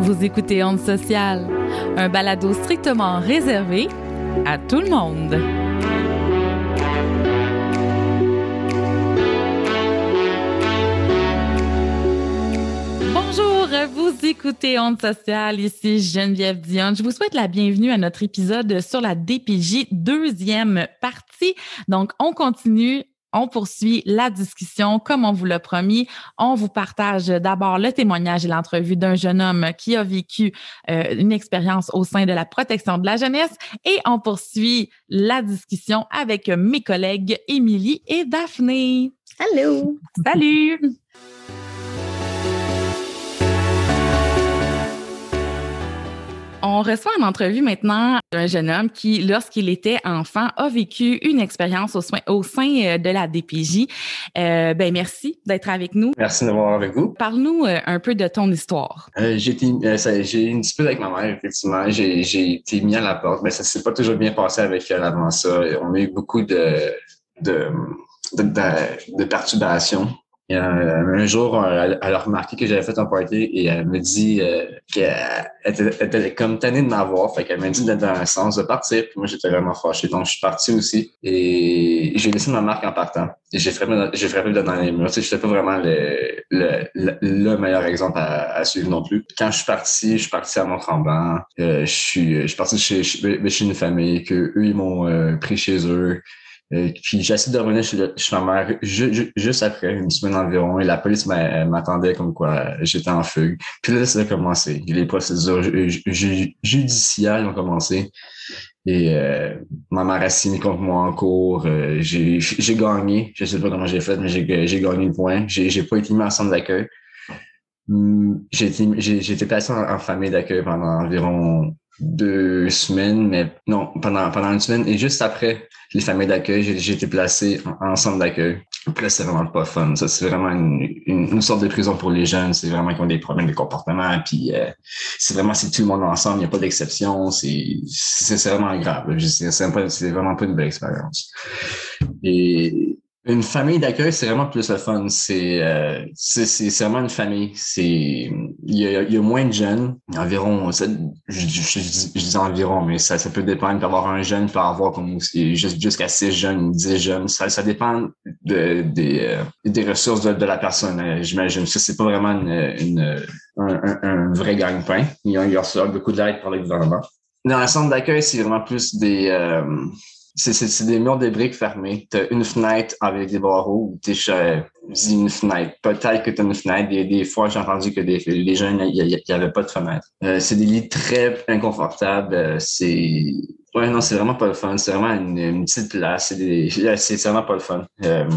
Vous écoutez Onde Sociale, un balado strictement réservé à tout le monde. Bonjour, vous écoutez Onde Sociale, ici Geneviève Dion. Je vous souhaite la bienvenue à notre épisode sur la DPJ, deuxième partie. Donc, on continue on poursuit la discussion comme on vous l'a promis. On vous partage d'abord le témoignage et l'entrevue d'un jeune homme qui a vécu euh, une expérience au sein de la protection de la jeunesse et on poursuit la discussion avec mes collègues Émilie et Daphné. Allô. Salut. On reçoit en entrevue maintenant un jeune homme qui, lorsqu'il était enfant, a vécu une expérience au, au sein euh, de la DPJ. Euh, ben merci d'être avec nous. Merci d'avoir avec vous. Parle-nous euh, un peu de ton histoire. Euh, j'ai euh, une dispute avec ma mère, effectivement. J'ai été mis à la porte, mais ça s'est pas toujours bien passé avec elle avant ça. On a eu beaucoup de, de, de, de, de perturbations et, euh, un jour, elle, a remarqué que j'avais fait un party et elle me dit euh, qu'elle était, était, comme tannée de m'avoir. Fait qu'elle m'a dit d'être dans un sens de partir. Puis moi, j'étais vraiment fâché. Donc, je suis parti aussi. Et j'ai laissé ma marque en partant. J'ai frappé, j'ai frappé dans les murs. Sais, j'étais pas vraiment le, le, le, meilleur exemple à, à, suivre non plus. Quand je suis parti, je suis parti à Mont-Tremblant. Euh, je suis, je suis parti chez, chez, une famille que eux, ils m'ont euh, pris chez eux. Euh, puis j'ai essayé de revenir chez, ma mère juste après, une semaine environ, et la police m'attendait comme quoi j'étais en fugue. Puis là, ça a commencé. Les procédures judiciaires ont commencé. Et euh, ma mère a signé contre moi en cours. Euh, j'ai gagné. Je sais pas comment j'ai fait, mais j'ai gagné le point. J'ai pas été mis en centre d'accueil. Hum, j'ai été, placé en famille d'accueil pendant environ deux semaines, mais non, pendant, pendant une semaine. Et juste après les familles d'accueil, j'ai été placé en, centre d'accueil. Là, c'est vraiment pas fun. Ça, c'est vraiment une, une, sorte de prison pour les jeunes. C'est vraiment qu'ils ont des problèmes de comportement. Puis euh, c'est vraiment c'est tout le monde ensemble. Il n'y a pas d'exception. C'est, vraiment grave. C'est vraiment pas une belle expérience. Et une famille d'accueil, c'est vraiment plus le fun. C'est euh, c'est vraiment une famille. C'est il y a, moins de jeunes, environ. Je, dis environ, mais ça, ça peut dépendre. d'avoir un jeune, peut avoir comme jusqu'à six jeunes, dix jeunes. Ça, ça dépend de, des, euh, des ressources de, la personne. Euh, j'imagine. Ça c'est pas vraiment un, un, vrai gagne-pain. Il y a, il y a beaucoup d'aide par le gouvernement. Dans le centre d'accueil, c'est vraiment plus des c'est des murs de briques fermés. Tu as une fenêtre avec des barreaux ou tu dis une fenêtre. Peut-être que tu as une fenêtre. Des, des fois, j'ai entendu que des, les jeunes, il n'y avait pas de fenêtre. Euh, c'est des lits très inconfortables. Euh, c'est. Ouais, non, c'est vraiment pas le fun. C'est vraiment une, petite place. C'est vraiment pas le fun. Euh,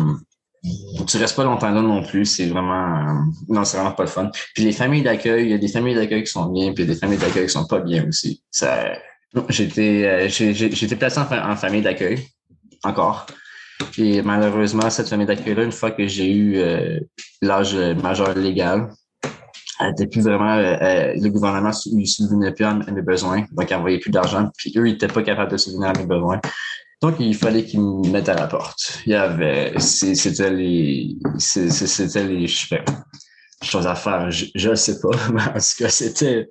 tu restes pas longtemps là non plus. C'est vraiment. Euh, non, c'est vraiment pas le fun. Puis les familles d'accueil, il y a des familles d'accueil qui sont bien, puis des familles d'accueil qui sont pas bien aussi. Ça J'étais euh, j'étais placé en, famille d'accueil, encore. Et malheureusement, cette famille d'accueil-là, une fois que j'ai eu euh, l'âge majeur légal, elle n'était plus vraiment, euh, le gouvernement ne subvenait plus à mes besoins, donc il n'envoyait plus d'argent, puis eux, ils n'étaient pas capables de subvenir à mes besoins. Donc, il fallait qu'ils me mettent à la porte. Il y avait, c'était les, c'était les, je sais chose à faire, je ne sais pas, en tout cas, c'était,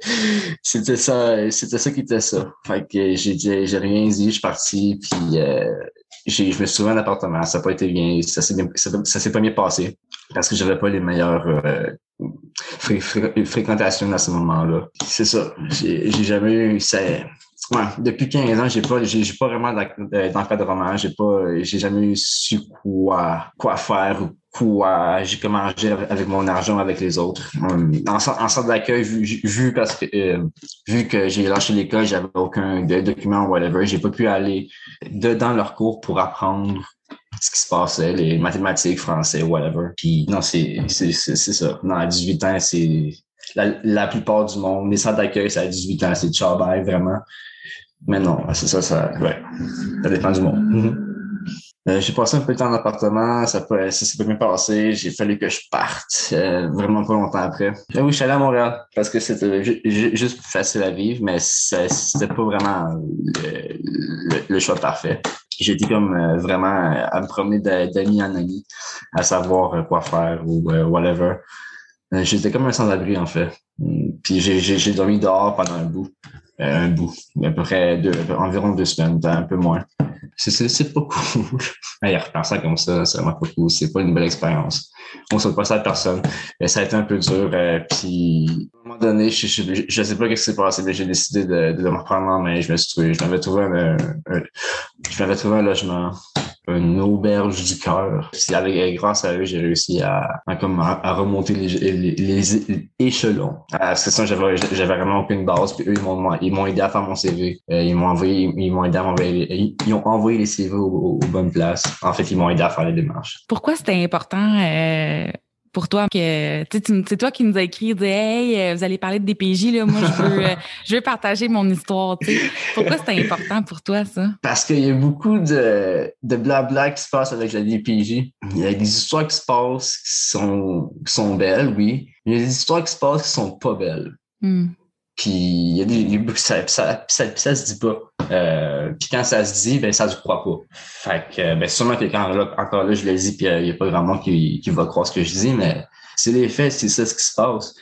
c'était ça, c'était ça qui était ça. Fait que j'ai j'ai rien dit, je suis parti, puis euh, j'ai, je me suis trouvé un appartement, ça n'a pas été bien, ça s'est ça, s'est pas bien passé parce que j'avais pas les meilleures euh, fréquentations à ce moment-là. C'est ça, j'ai, j'ai jamais eu, ça, Ouais, depuis 15 ans, j'ai pas, j'ai, pas vraiment d'encadrement. J'ai pas, j'ai jamais su quoi, quoi faire ou quoi, j'ai comment agir avec mon argent avec les autres. En, en centre d'accueil, vu, vu parce que, euh, vu que j'ai lâché l'école, j'avais aucun document ou whatever, j'ai pas pu aller dans leur cours pour apprendre ce qui se passait, les mathématiques, français, whatever. Puis non, c'est, c'est, c'est, ça. Non, à 18 ans, c'est la, la plupart du monde. Les centres d'accueil, c'est à 18 ans, c'est de vraiment. Mais non, c'est ça, ça, ouais. Ça dépend du monde. Mm-hmm. Euh, j'ai passé un peu de temps en appartement, ça, peut, ça s'est pas bien passé, j'ai fallu que je parte euh, vraiment pas longtemps après. Et oui, je suis allé à Montréal parce que c'était juste plus facile à vivre, mais c'était pas vraiment le, le, choix parfait. J'étais comme euh, vraiment à me promener d'ami en ami, à savoir quoi faire ou whatever. J'étais comme un sans-abri, en fait. Puis j'ai dormi dehors pendant un bout. Euh, un bout. À peu près deux, environ deux semaines, un peu moins. C'est pas cool. y repensant comme ça, c'est vraiment pas cool. C'est pas une belle expérience. On ne pas ça à personne. Ça a été un peu dur. Euh, puis, à un moment donné, je, je, je sais pas ce qui s'est passé, mais j'ai décidé de, de, me reprendre en main. Je me suis trouvé, je m'avais trouvé un, je m'avais trouvé un logement une auberge du cœur. Grâce à eux, j'ai réussi à, comme à, remonter les, les, les, échelons. À ce ça, j'avais, vraiment aucune base. Puis eux, ils m'ont, aidé à faire mon CV. Euh, ils m'ont envoyé, ils m'ont aidé à m'envoyer, ils ont envoyé les CV aux, bonnes places. En fait, ils m'ont aidé à faire les démarches. Pourquoi c'était important euh, pour toi que c'est toi qui nous a écrit dit hey euh, vous allez parler de DPJ là. Moi je veux euh, je veux partager mon histoire tu pourquoi c'est important pour toi ça? Parce qu'il y a beaucoup de de blabla qui se passe avec la DPJ il y a des histoires qui se passent qui sont qui sont belles oui. Il y a des histoires qui se passent qui sont pas belles. Hmm. Puis il y a des, ça, ça, ça, ça, se dit pas. Euh, puis quand ça se dit, ben ça se croit pas. Fait que ben sûrement que quand là, encore là, je le dis, puis il n'y a pas grand monde qui, qui va croire ce que je dis, mais c'est les faits, c'est ça ce qui se passe.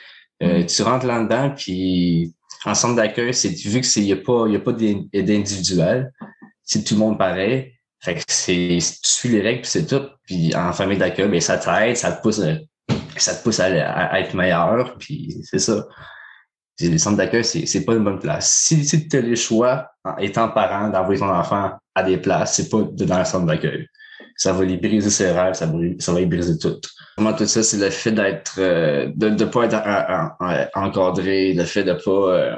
Euh, mm. tu rentres là-dedans, puis en centre d'accueil, c'est vu que c'est y a pas y a pas d'individuel, c'est tout le monde pareil. Fait que c'est tu suis les règles puis c'est tout. Puis en famille d'accueil, ben ça t'aide, ça te pousse ça te pousse à, à être meilleur, puis c'est ça les centres d'accueil, c'est, c'est pas une bonne place. Si, si tu as le choix, en étant parent, d'envoyer ton enfant à des places, c'est pas dans le centre d'accueil. Ça va lui briser ses rêves, ça, ça va lui briser tout. Vraiment, tout ça, c'est le fait d'être, euh, de ne pas être encadré, le fait de pas, euh,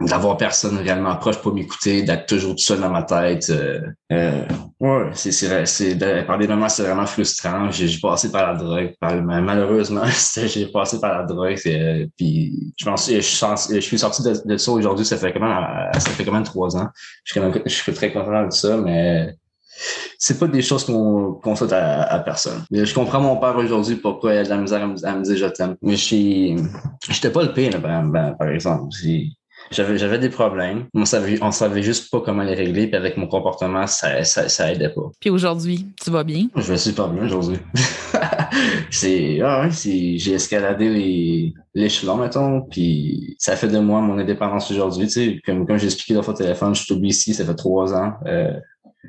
d'avoir personne réellement proche pour m'écouter, d'être toujours tout seul dans ma tête. Euh, euh, ouais, c'est c'est c'est par des moments c'est vraiment frustrant. J'ai passé par la drogue, malheureusement j'ai passé par la drogue. Euh, puis je pense je, je, suis sorti de, de ça aujourd'hui. Ça fait quand même ça fait quand même trois ans. Je suis, quand même, je suis très content de ça, mais c'est pas des choses qu'on qu'on souhaite à, à, personne. Je comprends mon père aujourd'hui pourquoi il a de la misère à me, dire je t'aime. Mais je j'étais pas le pire, ben, par exemple. J'avais, j'avais des problèmes. On savait, on savait juste pas comment les régler. Puis avec mon comportement, ça, ça, ça aidait pas. Puis aujourd'hui, tu vas bien? Je vais super bien aujourd'hui. c'est, ah ouais, c'est, j'ai escaladé les, l'échelon, mettons. Puis ça fait de moi mon indépendance aujourd'hui. Tu sais, comme, comme j'ai expliqué dans votre téléphone, je suis ici, ça fait trois ans. Euh,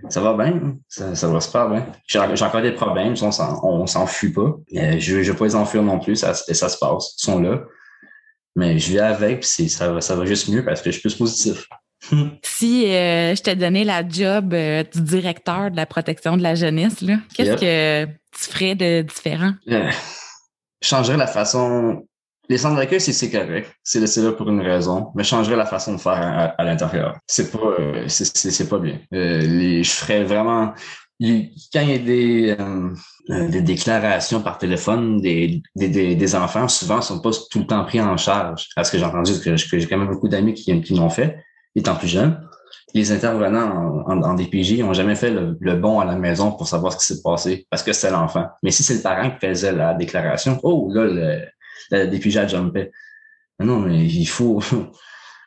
ça va bien, ça, ça va super bien. J'ai, j'ai encore des problèmes, on s'en, on s'enfuit pas. Euh, je, je veux pas les enfuir non plus, ça, ça se passe, ils sont là. Mais je vis avec, puis ça va, ça va juste mieux parce que je suis plus positif. si euh, je t'ai donné la job euh, du directeur de la protection de la jeunesse, qu'est-ce que tu ferais de différent? Euh, changerais la façon. Les centres d'accueil, c'est correct. C'est là pour une raison. Mais changerais la façon de faire à, l'intérieur. C'est pas, c'est pas bien. Les, je ferais vraiment quand il y a des, euh, euh, déclarations par téléphone des, enfants, souvent, ne sont pas tout le temps pris en charge. Parce que j'ai entendu que, j'ai quand même beaucoup d'amis qui, l'ont fait, étant plus jeunes. Les intervenants en, DPJ n'ont jamais fait le, bon à la maison pour savoir ce qui s'est passé parce que c'est l'enfant. Mais si c'est le parent qui faisait la déclaration, oh là, le, DPJ a jumpé. Non, mais il faut,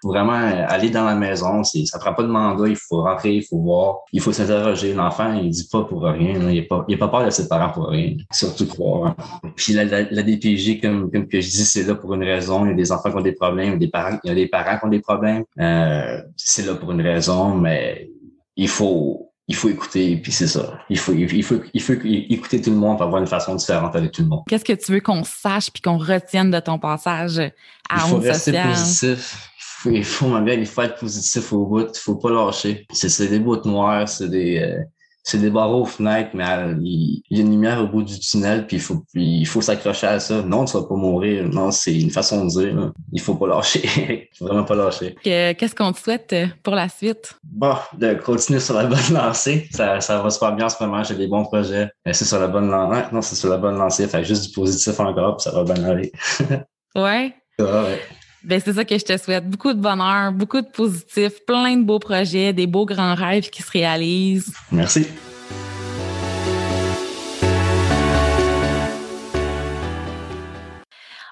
faut vraiment aller dans la maison. C'est, ça prend pas de mandat. Il faut rentrer, il faut voir, il faut s'interroger. L'enfant, il dit pas pour rien. Il n'a pas, il pas peur de ses parents pour rien. Surtout croire. Puis la, la, DPJ, comme, comme que je dis, c'est là pour une raison. Il y a des enfants qui ont des problèmes, il y a des parents, il y a des parents qui ont des problèmes. Euh, c'est là pour une raison, mais il faut il faut écouter, puis c'est ça. Il faut, il faut, il faut écouter tout le monde pour avoir une façon différente avec tout le monde. Qu'est-ce que tu veux qu'on sache puis qu'on retienne de ton passage à Il faut rester positif il faut, ma il faut être positif au bout, il faut pas lâcher. C'est des bouts noirs, c'est des, euh, c'est des barreaux aux fenêtres, mais euh, il, y a une lumière au bout du tunnel, puis il faut, il faut s'accrocher à ça. Non, tu vas pas mourir. Non, c'est une façon de dire. Il faut pas lâcher. il faut vraiment pas lâcher. Qu'est-ce qu'on te souhaite euh, pour la suite? Bon, de continuer sur la bonne lancée. Ça, ça va super bien en ce moment. J'ai des bons projets. C'est sur la bonne lancée. Non, c'est sur la bonne lancée. Fait juste du positif encore, puis ça va bien aller. ouais. ouais. Ben, c'est ça que je te souhaite. Beaucoup de bonheur, beaucoup de positif, plein de beaux projets, des beaux grands rêves qui se réalisent. Merci.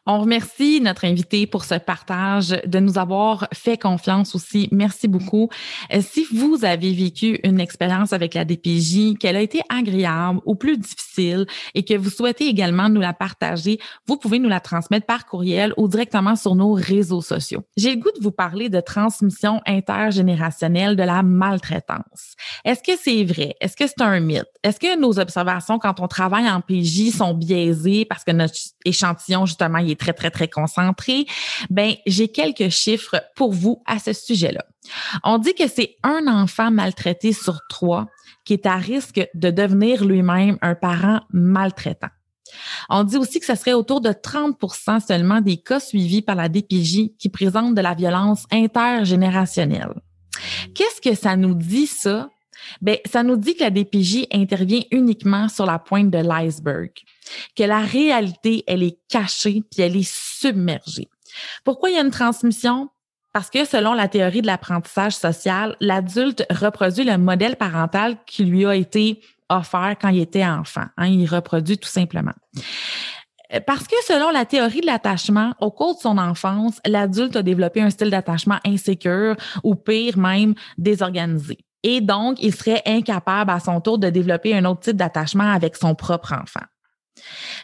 On remercie notre invité pour ce partage, de nous avoir fait confiance aussi. Merci beaucoup. Euh, si vous avez vécu une expérience avec la DPJ, qu'elle a été agréable ou plus difficile et que vous souhaitez également nous la partager, vous pouvez nous la transmettre par courriel ou directement sur nos réseaux sociaux. J'ai le goût de vous parler de transmission intergénérationnelle de la maltraitance. Est-ce que c'est vrai? Est-ce que c'est un mythe? Est-ce que nos observations quand on travaille en PJ sont biaisées parce que notre échantillon, justement, est très, très, très concentré, ben, j'ai quelques chiffres pour vous à ce sujet-là. On dit que c'est un enfant maltraité sur trois qui est à risque de devenir lui-même un parent maltraitant. On dit aussi que ce serait autour de 30% seulement des cas suivis par la DPJ qui présentent de la violence intergénérationnelle. Qu'est-ce que ça nous dit, ça? Ben, ça nous dit que la DPJ intervient uniquement sur la pointe de l'iceberg, que la réalité, elle est cachée puis elle est submergée. Pourquoi il y a une transmission? Parce que selon la théorie de l'apprentissage social, l'adulte reproduit le modèle parental qui lui a été offert quand il était enfant. Hein, il reproduit tout simplement. Parce que selon la théorie de l'attachement, au cours de son enfance, l'adulte a développé un style d'attachement insécure ou pire même désorganisé. Et donc, il serait incapable à son tour de développer un autre type d'attachement avec son propre enfant.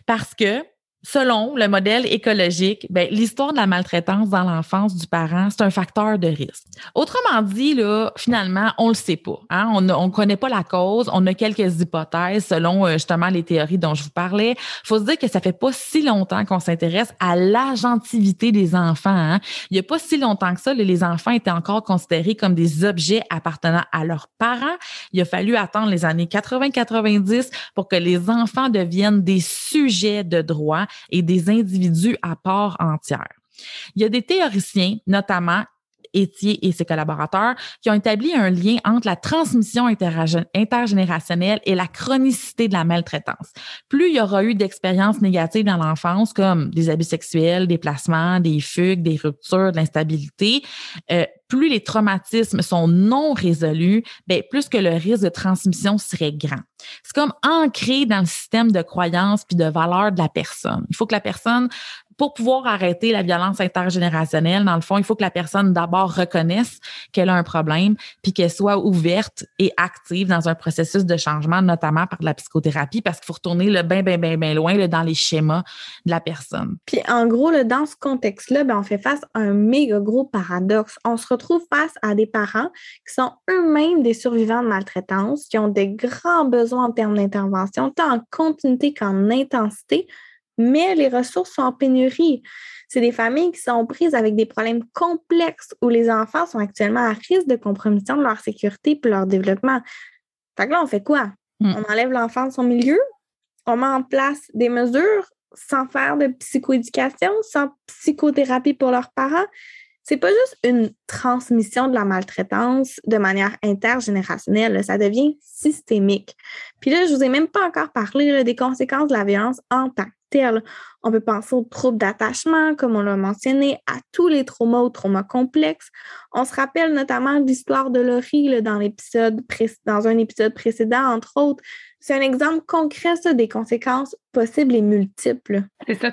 Parce que Selon le modèle écologique, ben, l'histoire de la maltraitance dans l'enfance du parent, c'est un facteur de risque. Autrement dit, là, finalement, on le sait pas. Hein? On ne connaît pas la cause. On a quelques hypothèses selon euh, justement les théories dont je vous parlais. faut se dire que ça fait pas si longtemps qu'on s'intéresse à l'agentivité des enfants. Hein? Il y a pas si longtemps que ça, les enfants étaient encore considérés comme des objets appartenant à leurs parents. Il a fallu attendre les années 80-90 pour que les enfants deviennent des sujets de droit et des individus à part entière. Il y a des théoriciens, notamment Étier et ses collaborateurs, qui ont établi un lien entre la transmission intergénérationnelle et la chronicité de la maltraitance. Plus il y aura eu d'expériences négatives dans l'enfance, comme des abus sexuels, des placements, des fugues, des ruptures, de l'instabilité, euh, plus les traumatismes sont non résolus, ben, plus que le risque de transmission serait grand. C'est comme ancré dans le système de croyances puis de valeurs de la personne. Il faut que la personne pour pouvoir arrêter la violence intergénérationnelle, dans le fond, il faut que la personne d'abord reconnaisse qu'elle a un problème, puis qu'elle soit ouverte et active dans un processus de changement, notamment par la psychothérapie, parce qu'il faut retourner le bien, bien, bien, bien loin dans les schémas de la personne. Puis en gros, dans ce contexte-là, ben, on fait face à un méga gros paradoxe. On se retrouve face à des parents qui sont eux-mêmes des survivants de maltraitance, qui ont des grands besoins en termes d'intervention, tant en continuité qu'en intensité, mais les ressources sont en pénurie. C'est des familles qui sont prises avec des problèmes complexes où les enfants sont actuellement à risque de compromission de leur sécurité et leur développement. Fait que là, on fait quoi? Hmm. On enlève l'enfant de son milieu, on met en place des mesures sans faire de psychoéducation, sans psychothérapie pour leurs parents? C'est pas juste une transmission de la maltraitance de manière intergénérationnelle, ça devient systémique. Puis là, je vous ai même pas encore parlé des conséquences de la violence en tant on peut penser aux troubles d'attachement, comme on l'a mentionné, à tous les traumas ou traumas complexes. On se rappelle notamment l'histoire de Laurie dans, un épisode précédent, entre autres. C'est un exemple concret des conséquences possibles et multiples. C'est ça,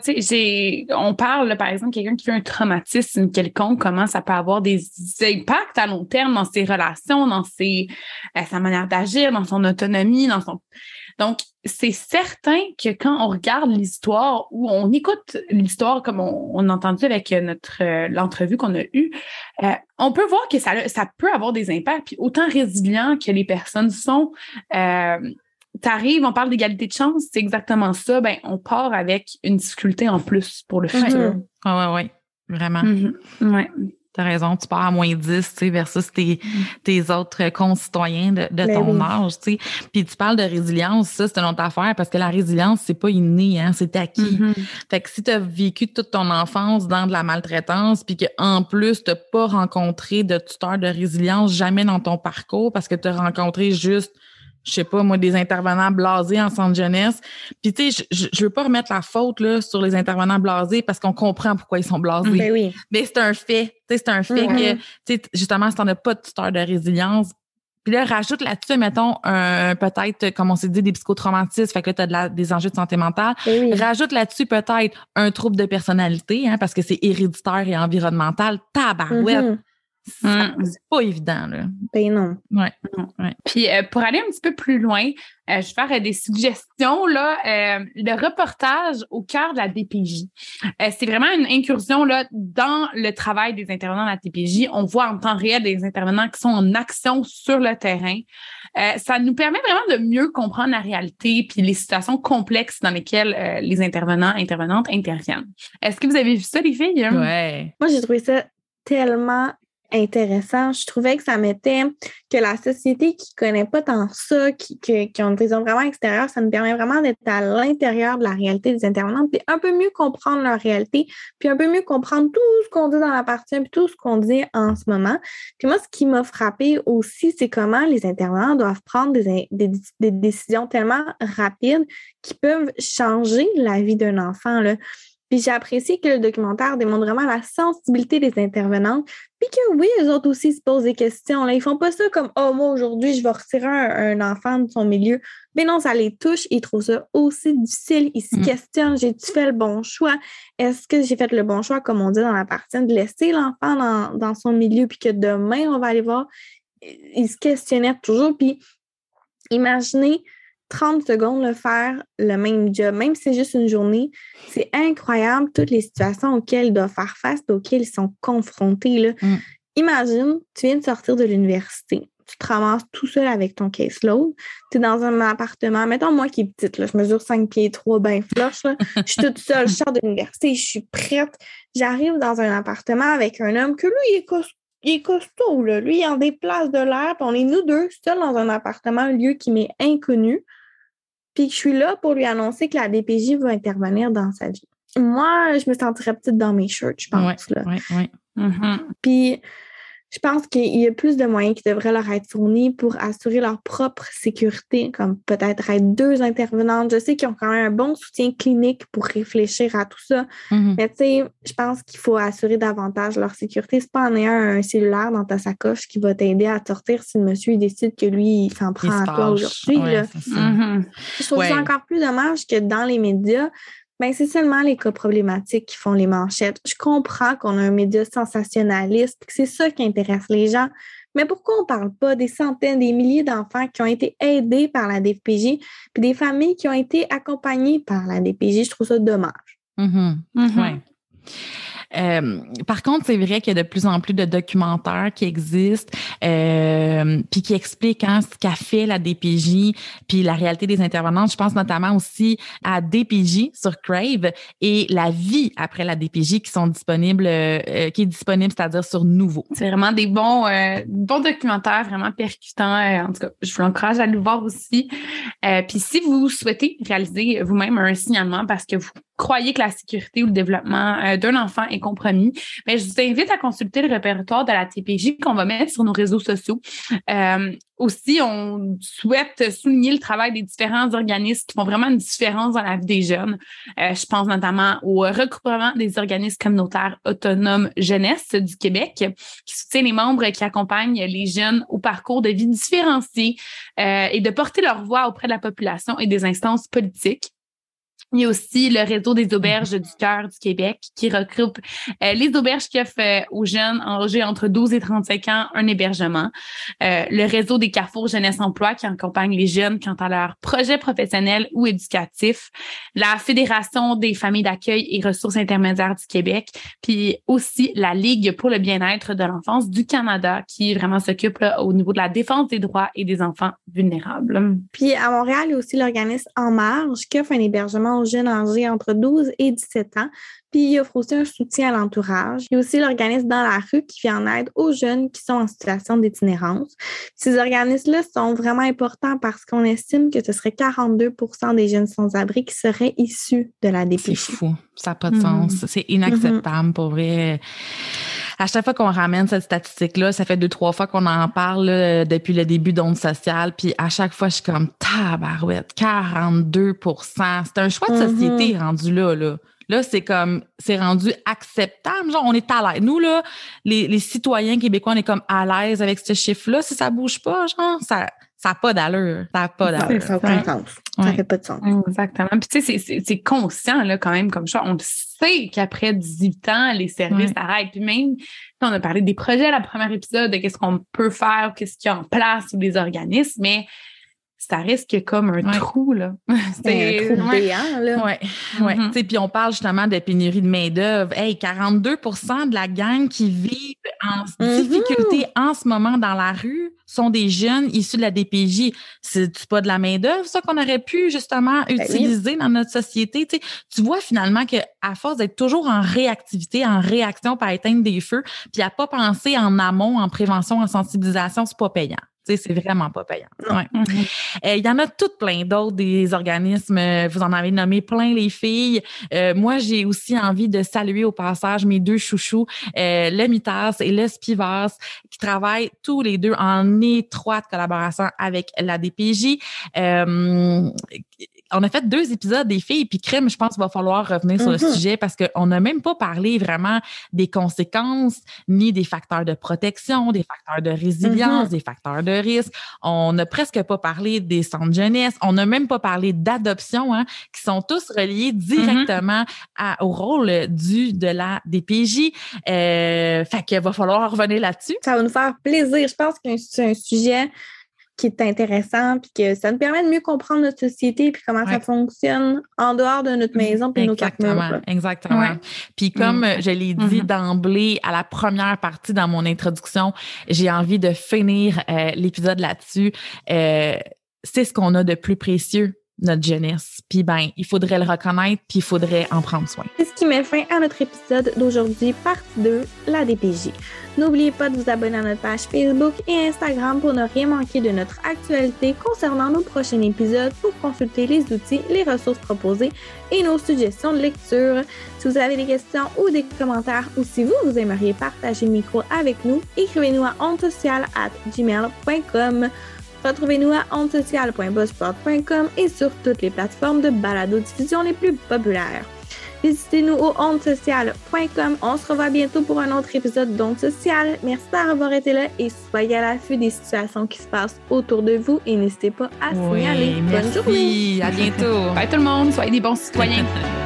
on parle, par exemple, quelqu'un qui fait un traumatisme quelconque, comment ça peut avoir des impacts à long terme dans ses relations, dans euh, sa manière d'agir, dans son autonomie, dans son... Donc, c'est certain que quand on regarde l'histoire ou on écoute l'histoire comme on, a entendu avec notre euh, l'entrevue qu'on a eue, euh, on peut voir que ça, ça peut avoir des impacts. Puis autant résilients que les personnes sont, euh, t'arrives, on parle d'égalité de chance, c'est exactement ça. Ben, on part avec une difficulté en plus pour le futur. Oui, oui, oui, vraiment. Mm-hmm. Ouais. T'as raison, tu pars à moins 10, tu sais, versus tes, mm. tes autres concitoyens de, de ben ton âge, tu sais. Puis tu parles de résilience, ça, c'est une autre affaire parce que la résilience, c'est pas inné, hein, c'est acquis. Mm-hmm. Fait que si tu as vécu toute ton enfance dans de la maltraitance, puis qu'en plus, tu pas rencontré de tuteur de résilience jamais dans ton parcours parce que tu as rencontré juste je sais pas, moi, des intervenants blasés en centre jeunesse. Puis, tu sais, je, je veux pas remettre la faute là, sur les intervenants blasés parce qu'on comprend pourquoi ils sont blasés. Ben oui. Mais c'est un fait. Tu sais, c'est un fait que, tu sais, justement, si t'en as pas de tuteur de résilience, Puis là, rajoute là-dessus, mettons, un, peut-être, comme on s'est dit, des psychotraumatismes, fait que là, tu as de la, des enjeux de santé mentale. Oui. Rajoute là-dessus peut-être un trouble de personnalité, hein, parce que c'est héréditaire et environnemental. Tabarouette! Mhm. Mm. C'est pas évident, là. Ben non. Ouais. ouais. Puis euh, pour aller un petit peu plus loin, euh, je vais faire euh, des suggestions. Là, Euh, le reportage au cœur de la DPJ. Euh, c'est vraiment une incursion là, dans le travail des intervenants de la DPJ. On voit en temps réel des intervenants qui sont en action sur le terrain. Euh, ça nous permet vraiment de mieux comprendre la réalité puis les situations complexes dans lesquelles euh, les intervenants intervenantes interviennent. Est-ce que vous avez vu ça, les filles? Ouais. Moi, j'ai trouvé ça tellement intéressant. Je trouvais que ça mettait que la société qui connaît pas tant ça, qui, que- qui ont une vision vraiment extérieure, ça nous permet vraiment d'être à l'intérieur de la réalité des intervenantes, puis un peu mieux comprendre leur réalité, puis un peu mieux comprendre tout ce qu'on dit dans la partie 1, puis tout ce qu'on dit en ce moment. Puis moi, ce qui m'a frappé aussi, c'est comment les intervenants doivent prendre des, des- décisions tellement rapides qui peuvent changer la vie d'un enfant. Puis j'ai apprécié que le documentaire démontre vraiment la sensibilité des intervenantes. Puis que oui, eux autres aussi se posent des questions. Là. Ils font pas ça comme Oh, moi aujourd'hui, je vais retirer un, un enfant de son milieu. Mais non, ça les touche. Ils trouvent ça aussi difficile. Ils se Mm. questionnent J'ai-tu fait le bon choix? Est-ce que j'ai fait le bon choix, comme on dit dans la partie, de laisser l'enfant dans, dans son milieu, puis que demain, on va aller voir? Ils se questionnaient toujours. Puis imaginez 30 secondes le faire le même job, même si c'est juste une journée, c'est incroyable toutes les situations auxquelles ils doivent faire face, auxquelles ils sont confrontés. Là. Mm. Imagine, tu viens de sortir de l'université, tu te ramasses tout seul avec ton caseload, tu es dans un appartement, mettons moi qui est petite, là, je mesure 5 pieds 3, ben flush, là, je suis toute seule, je sors de l'université, je suis prête, j'arrive dans un appartement avec un homme que lui, il est costaud il est costaud, là. Lui, il en déplace de l'air, puis on est nous deux seuls dans un appartement, un lieu qui m'est inconnu. Puis que je suis là pour lui annoncer que la DPJ va intervenir dans sa vie. Moi, je me sentirais petite dans mes shirts, je pense. Là. Ouais, ouais. Mhm. Puis je pense qu'il y a plus de moyens qui devraient leur être fournis pour assurer leur propre sécurité, comme peut-être être deux intervenantes. Je sais qu'ils ont quand même un bon soutien clinique pour réfléchir à tout ça. Mhm. Mais tu sais, je pense qu'il faut assurer davantage leur sécurité. C'est pas en ayant un cellulaire dans ta sacoche qui va t'aider à sortir si le monsieur décide que lui, il s'en prend à toi aujourd'hui. Ouais, là. Mhm. Je trouve Ouais. ça encore plus dommage que dans les médias, ben, c'est seulement les cas problématiques qui font les manchettes. Je comprends qu'on a un média sensationnaliste, que c'est ça qui intéresse les gens. Mais pourquoi on ne parle pas des centaines, des milliers d'enfants qui ont été aidés par la DPJ, puis des familles qui ont été accompagnées par la DPJ? Je trouve ça dommage. Mhm. Ouais. Euh, par contre, c'est vrai qu'il y a de plus en plus de documentaires qui existent, euh, puis qui expliquent hein, ce qu'a fait la DPJ, puis la réalité des intervenantes. Je pense notamment aussi à DPJ sur Crave et la vie après la DPJ qui sont disponibles, euh, qui est disponible, c'est-à-dire sur Nouveau. C'est vraiment des bons, euh, bons documentaires, vraiment percutants. Euh, en tout cas, je vous encourage à le voir aussi. Euh, Puis si vous souhaitez réaliser vous-même un signalement parce que vous croyez que la sécurité ou le développement euh, d'un enfant est compromis, mais je vous invite à consulter le répertoire de la TPJ qu'on va mettre sur nos réseaux sociaux. Euh, aussi, on souhaite souligner le travail des différents organismes qui font vraiment une différence dans la vie des jeunes. Euh, je pense notamment au regroupement des organismes communautaires autonomes jeunesse du Québec, qui soutient les membres qui accompagnent les jeunes au parcours de vie différencié euh, et de porter leur voix auprès de la population et des instances politiques. Il y a aussi le réseau des auberges du cœur du Québec qui regroupe euh, les auberges qui offrent aux jeunes âgés entre 12 et 35 ans un hébergement. Euh, le réseau des carrefours jeunesse emploi qui accompagne les jeunes quant à leurs projets professionnels ou éducatifs. La Fédération des familles d'accueil et ressources intermédiaires du Québec. Puis aussi la Ligue pour le bien-être de l'enfance du Canada qui vraiment s'occupe au niveau de la défense des droits et des enfants vulnérables. Puis à Montréal, il y a aussi l'organisme En Marge qui offre un hébergement jeunes âgés entre 12 et 17 ans. Puis il offre aussi un soutien à l'entourage. Il y a aussi l'organisme Dans la rue qui vient en aide aux jeunes qui sont en situation d'itinérance. Ces organismes-là sont vraiment importants parce qu'on estime que ce serait 42% des jeunes sans-abri qui seraient issus de la C'est DPJ. fou. Ça n'a pas de Mhm. sens. C'est inacceptable pour vrai. À chaque fois qu'on ramène cette statistique-là, ça fait deux, trois fois qu'on en parle là, depuis le début d'onde sociale. Puis à chaque fois, je suis comme tabarouette, 42% C'est un choix de Mhm. société rendu là. là. Là, c'est comme, c'est rendu acceptable. Genre, on est à l'aise. Nous, là, les, les citoyens québécois, on est comme à l'aise avec ce chiffre-là. Si ça bouge pas, genre, ça, ça n'a pas d'allure. Ça n'a pas d'allure. Ça n'a aucun sens. Ça fait pas de sens. Exactement. Puis tu sais, c'est conscient là, quand même comme ça. On le sait qu'après 18 ans, les services arrêtent. Puis même, on a parlé des projets à la première épisode, de qu'est-ce qu'on peut faire, qu'est-ce qu'il y a en place ou des organismes, mais ça risque comme un trou, là. C'est un trou béant, là. Ouais, ouais. Mm-hmm. Puis on parle justement de pénurie de main-d'œuvre. Hey, 42% de la gang qui vivent en mm-hmm. difficulté en ce moment dans la rue sont des jeunes issus de la DPJ. C'est pas de la main-d'œuvre, ça qu'on aurait pu justement ben utiliser dans notre société? Tu, tu vois finalement que à force d'être toujours en réactivité, en réaction pour éteindre des feux, puis à pas penser en amont, en prévention, en sensibilisation, c'est pas payant c'est vraiment pas payant. Mm-hmm. Euh, il y en a toutes plein d'autres des organismes. Euh, vous en avez nommé plein les filles. Euh, moi, j'ai aussi envie de saluer au passage mes deux chouchous, le Mitas et le Spivas, qui travaillent tous les deux en étroite collaboration avec la DPJ on a fait deux épisodes des filles, puis crème, je pense qu'il va falloir revenir sur le mm-hmm. sujet parce qu'on n'a même pas parlé vraiment des conséquences ni des facteurs de protection, des facteurs de résilience, mm-hmm. des facteurs de risque. On n'a presque pas parlé des centres jeunesse. On n'a même pas parlé d'adoption, hein, qui sont tous reliés directement mm-hmm. au rôle du de la DPJ. Euh, fait qu'il va falloir revenir là-dessus. Ça va nous faire plaisir. Je pense que c'est un sujet qui est intéressant, puis que ça nous permet de mieux comprendre notre société, puis comment ça fonctionne en dehors de notre maison, puis nos quatre murs. Exactement. Puis comme mm. je l'ai dit mm-hmm. d'emblée à la première partie dans mon introduction, j'ai envie de finir euh, l'épisode là-dessus. Euh, c'est ce qu'on a de plus précieux notre jeunesse. Puis ben, il faudrait le reconnaître, puis il faudrait en prendre soin. C'est ce qui met fin à notre épisode d'aujourd'hui, partie 2, la DPJ. N'oubliez pas de vous abonner à notre page Facebook et Instagram pour ne rien manquer de notre actualité concernant nos prochains épisodes pour consulter les outils, les ressources proposées et nos suggestions de lecture. Si vous avez des questions ou des commentaires ou si vous, vous aimeriez partager le micro avec nous, écrivez-nous à gmail.com Retrouvez-nous à ondesociales.buzzspot.com et sur toutes les plateformes de balado-diffusion les plus populaires. Visitez-nous au ondesociales.com. On se revoit bientôt pour un autre épisode d'Ondes Sociales. Merci d'avoir été là et soyez à l'affût des situations qui se passent autour de vous et n'hésitez pas à signaler. Bonne journée. À bientôt. Bye tout le monde. Soyez des bons citoyens.